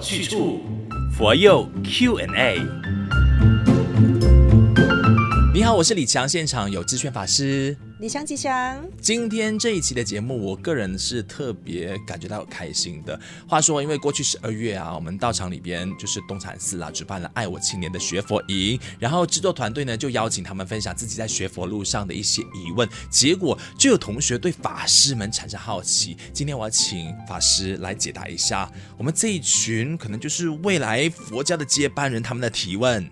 去处，佛佑 Q&A。你好，我是李强，现场有智炫法师。理想吉祥。今天这一期的节目，我个人是特别感觉到开心的。话说，因为过去十二月啊，我们道场里边就是东禅寺啦，举办了爱我青年的学佛营，然后制作团队呢就邀请他们分享自己在学佛路上的一些疑问，结果就有同学对法师们产生好奇。今天我要请法师来解答一下我们这一群可能就是未来佛教的接班人他们的提问。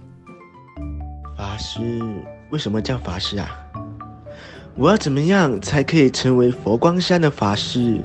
法师为什么叫法师啊？我要怎么样才可以成为佛光山的法师？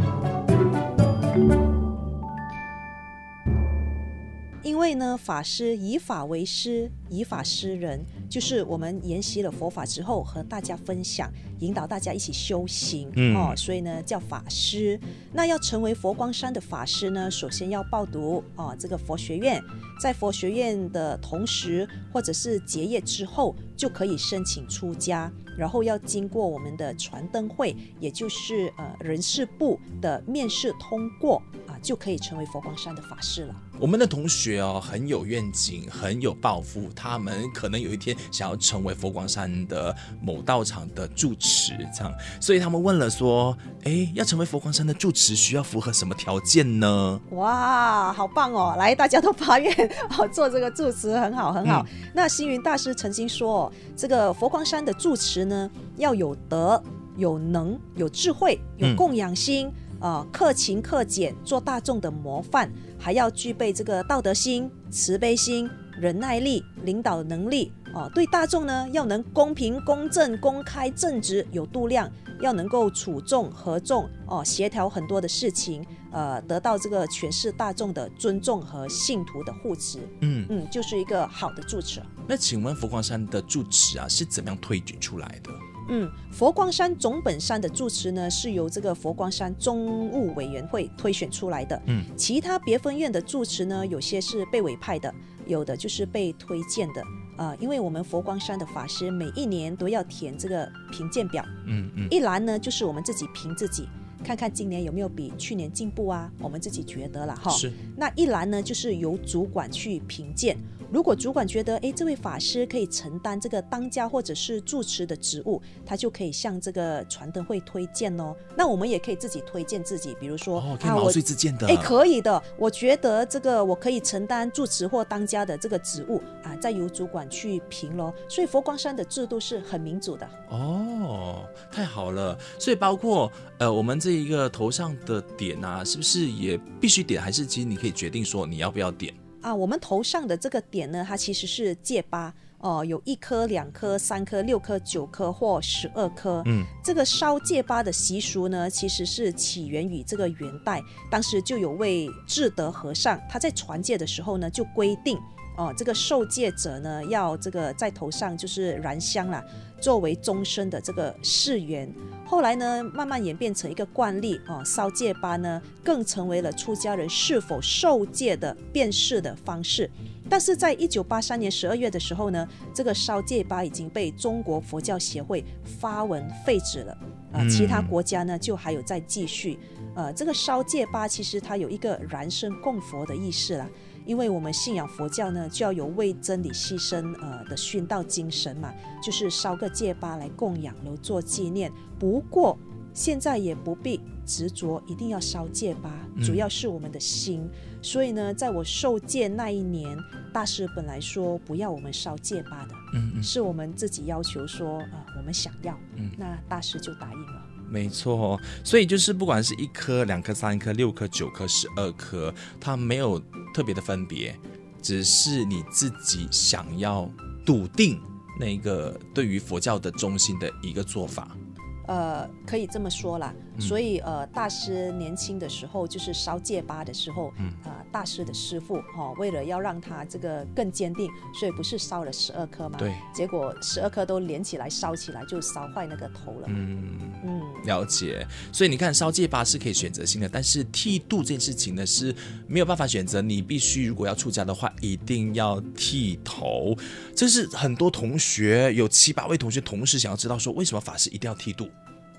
呢，法师以法为师，以法施人，就是我们研习了佛法之后，和大家分享，引导大家一起修行，嗯、哦，所以呢叫法师。那要成为佛光山的法师呢，首先要报读哦这个佛学院，在佛学院的同时，或者是结业之后，就可以申请出家。然后要经过我们的传灯会，也就是呃人事部的面试通过啊，就可以成为佛光山的法师了。我们的同学哦，很有愿景，很有抱负，他们可能有一天想要成为佛光山的某道场的住持，这样，所以他们问了说，哎，要成为佛光山的住持，需要符合什么条件呢？哇，好棒哦！来，大家都发愿哦，做这个住持很好很好。嗯、那星云大师曾经说，这个佛光山的住持呢，要有德、有能、有智慧、有供养心，呃，克勤克俭，做大众的模范，还要具备这个道德心、慈悲心、忍耐力、领导能力，哦、呃，对大众呢要能公平、公正、公开、正直、有度量，要能够处众合众，哦、呃，协调很多的事情，呃，得到这个全市大众的尊重和信徒的护持，嗯嗯，就是一个好的住持。那请问佛光山的住持啊，是怎么样推举出来的？嗯，佛光山总本山的住持呢，是由这个佛光山中务委员会推选出来的。嗯，其他别分院的住持呢，有些是被委派的，有的就是被推荐的。啊、呃，因为我们佛光山的法师每一年都要填这个评鉴表。嗯嗯，一栏呢就是我们自己评自己，看看今年有没有比去年进步啊，我们自己觉得了哈。是。那一栏呢，就是由主管去评鉴。如果主管觉得，哎，这位法师可以承担这个当家或者是住持的职务，他就可以向这个传灯会推荐哦。那我们也可以自己推荐自己，比如说，哦，可以毛遂自荐的。哎，可以的。我觉得这个我可以承担住持或当家的这个职务啊，再由主管去评咯。所以佛光山的制度是很民主的。哦，太好了。所以包括呃，我们这一个头上的点啊，是不是也必须点？还是其实你可以决定说你要不要点？啊，我们头上的这个点呢，它其实是戒疤哦，有一颗、两颗、三颗、六颗、九颗或十二颗。嗯，这个烧戒疤的习俗呢，其实是起源于这个元代，当时就有位智德和尚，他在传戒的时候呢，就规定哦，这个受戒者呢，要这个在头上就是燃香啦，作为终身的这个誓言。后来呢，慢慢演变成一个惯例哦，烧戒疤呢，更成为了出家人是否受戒的辨识的方式。但是在一九八三年十二月的时候呢，这个烧戒疤已经被中国佛教协会发文废止了啊、呃，其他国家呢就还有在继续。呃，这个烧戒疤其实它有一个燃身供佛的意思啦。因为我们信仰佛教呢，就要有为真理牺牲呃的殉道精神嘛，就是烧个戒疤来供养，留作纪念。不过现在也不必执着一定要烧戒疤，主要是我们的心。嗯、所以呢，在我受戒那一年，大师本来说不要我们烧戒疤的，嗯嗯，是我们自己要求说呃我们想要，嗯，那大师就答应了。没错，所以就是不管是一颗、两颗、三颗、六颗、九颗、十二颗，它没有特别的分别，只是你自己想要笃定那个对于佛教的中心的一个做法。呃，可以这么说啦。所以呃，大师年轻的时候就是烧戒疤的时候，嗯、呃，大师的师傅哈、哦，为了要让他这个更坚定，所以不是烧了十二颗吗？对。结果十二颗都连起来烧起来，就烧坏那个头了。嗯嗯，了解。所以你看，烧戒疤是可以选择性的，但是剃度这件事情呢是没有办法选择，你必须如果要出家的话，一定要剃头。这是很多同学有七八位同学同时想要知道说，为什么法师一定要剃度？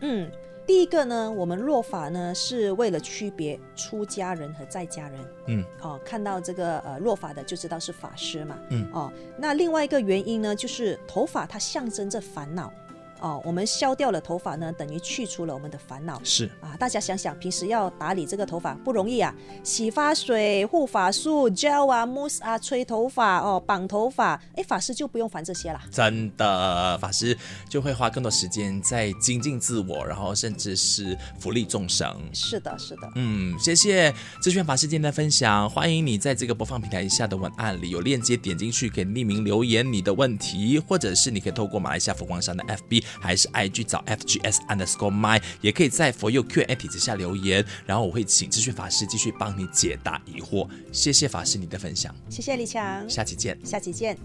嗯。第一个呢，我们落法呢是为了区别出家人和在家人。嗯，哦，看到这个呃落法的就知道是法师嘛。嗯，哦，那另外一个原因呢，就是头发它象征着烦恼。哦，我们削掉了头发呢，等于去除了我们的烦恼。是啊，大家想想，平时要打理这个头发不容易啊，洗发水、护发素、gel 啊、mousse 啊、吹头发哦、绑头发，哎，法师就不用烦这些了。真的，法师就会花更多时间在精进自我，然后甚至是福利众生。是的，是的。嗯，谢谢智炫法师今天的分享。欢迎你在这个播放平台以下的文案里有链接，点进去可以匿名留言你的问题，或者是你可以透过马来西亚佛光山的 FB。还是 IG 找 FGS underscore my，也可以在 For You Q&A 帖子下留言，然后我会请咨询法师继续帮你解答疑惑。谢谢法师你的分享，谢谢李强，下期见，下期见。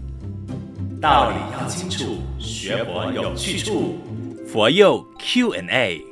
道理要清楚，学佛有去处，For You Q&A。